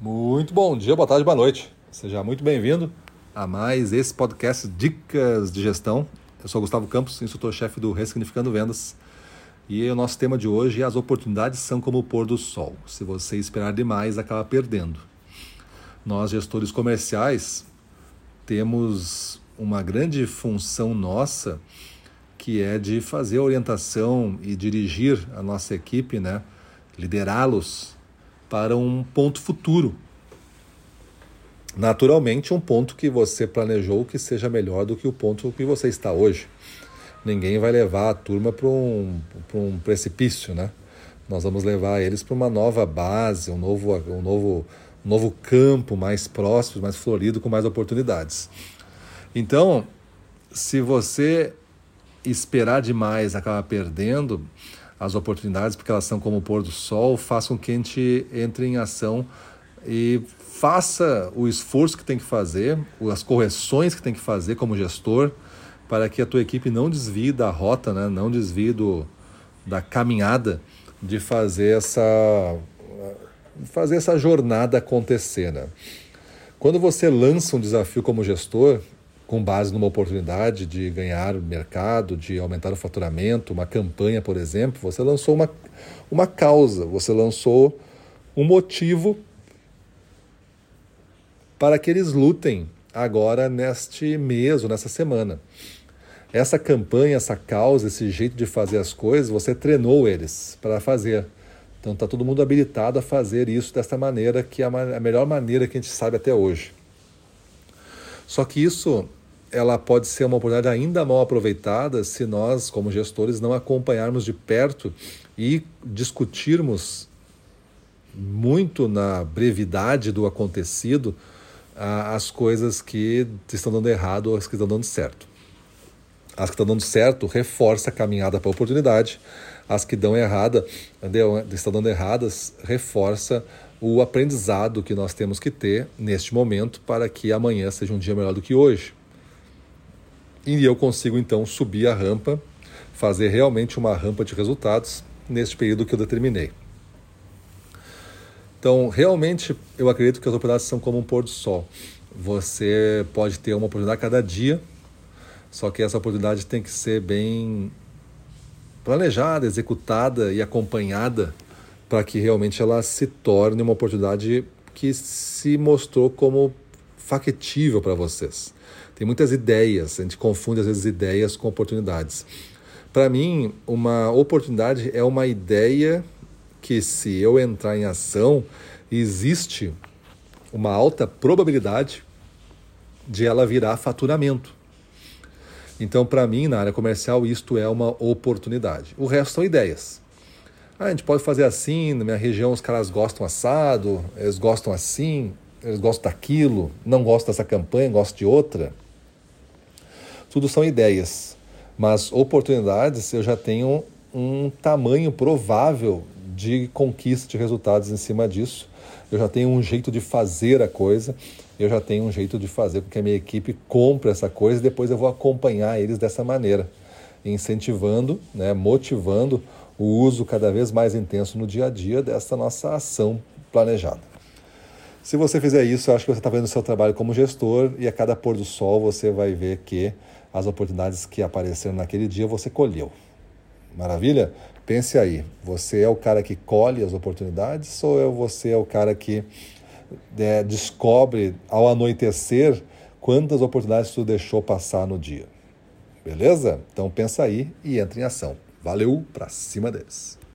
Muito bom dia, boa tarde, boa noite. Seja muito bem-vindo a mais esse podcast Dicas de Gestão. Eu sou Gustavo Campos, instrutor-chefe do Ressignificando Vendas. E o nosso tema de hoje é as oportunidades são como o pôr do sol. Se você esperar demais, acaba perdendo. Nós, gestores comerciais, temos uma grande função nossa que é de fazer orientação e dirigir a nossa equipe, né? liderá-los para um ponto futuro. Naturalmente, um ponto que você planejou que seja melhor do que o ponto que você está hoje. Ninguém vai levar a turma para um, um precipício, né? Nós vamos levar eles para uma nova base, um novo, um novo, um novo campo mais próximo, mais florido, com mais oportunidades. Então, se você esperar demais acaba perdendo, as oportunidades, porque elas são como o pôr do sol, façam que a gente entre em ação e faça o esforço que tem que fazer, as correções que tem que fazer como gestor, para que a tua equipe não desvie da rota, né? não desvie do, da caminhada de fazer essa, fazer essa jornada acontecer. Né? Quando você lança um desafio como gestor, com base numa oportunidade de ganhar mercado, de aumentar o faturamento, uma campanha, por exemplo, você lançou uma, uma causa, você lançou um motivo para que eles lutem agora neste mês ou nessa semana. Essa campanha, essa causa, esse jeito de fazer as coisas, você treinou eles para fazer. Então está todo mundo habilitado a fazer isso desta maneira, que é a melhor maneira que a gente sabe até hoje. Só que isso ela pode ser uma oportunidade ainda mal aproveitada se nós, como gestores, não acompanharmos de perto e discutirmos muito na brevidade do acontecido as coisas que estão dando errado ou as que estão dando certo. As que estão dando certo reforça a caminhada para a oportunidade, as que dão errada, estão dando erradas, reforça o aprendizado que nós temos que ter neste momento para que amanhã seja um dia melhor do que hoje. E eu consigo então subir a rampa, fazer realmente uma rampa de resultados neste período que eu determinei. Então, realmente, eu acredito que as oportunidades são como um pôr do sol. Você pode ter uma oportunidade cada dia, só que essa oportunidade tem que ser bem planejada, executada e acompanhada para que realmente ela se torne uma oportunidade que se mostrou como factível para vocês. Tem muitas ideias, a gente confunde às vezes ideias com oportunidades. Para mim, uma oportunidade é uma ideia que, se eu entrar em ação, existe uma alta probabilidade de ela virar faturamento. Então, para mim, na área comercial, isto é uma oportunidade. O resto são ideias. Ah, a gente pode fazer assim, na minha região os caras gostam assado, eles gostam assim, eles gostam daquilo, não gostam dessa campanha, gostam de outra. Tudo são ideias, mas oportunidades eu já tenho um tamanho provável de conquista de resultados em cima disso. Eu já tenho um jeito de fazer a coisa, eu já tenho um jeito de fazer com que a minha equipe compre essa coisa e depois eu vou acompanhar eles dessa maneira, incentivando, né, motivando o uso cada vez mais intenso no dia a dia dessa nossa ação planejada. Se você fizer isso, eu acho que você está vendo o seu trabalho como gestor e a cada pôr do sol você vai ver que as oportunidades que apareceram naquele dia você colheu. Maravilha? Pense aí, você é o cara que colhe as oportunidades ou é você é o cara que é, descobre ao anoitecer quantas oportunidades tu deixou passar no dia? Beleza? Então pensa aí e entre em ação. Valeu, para cima deles.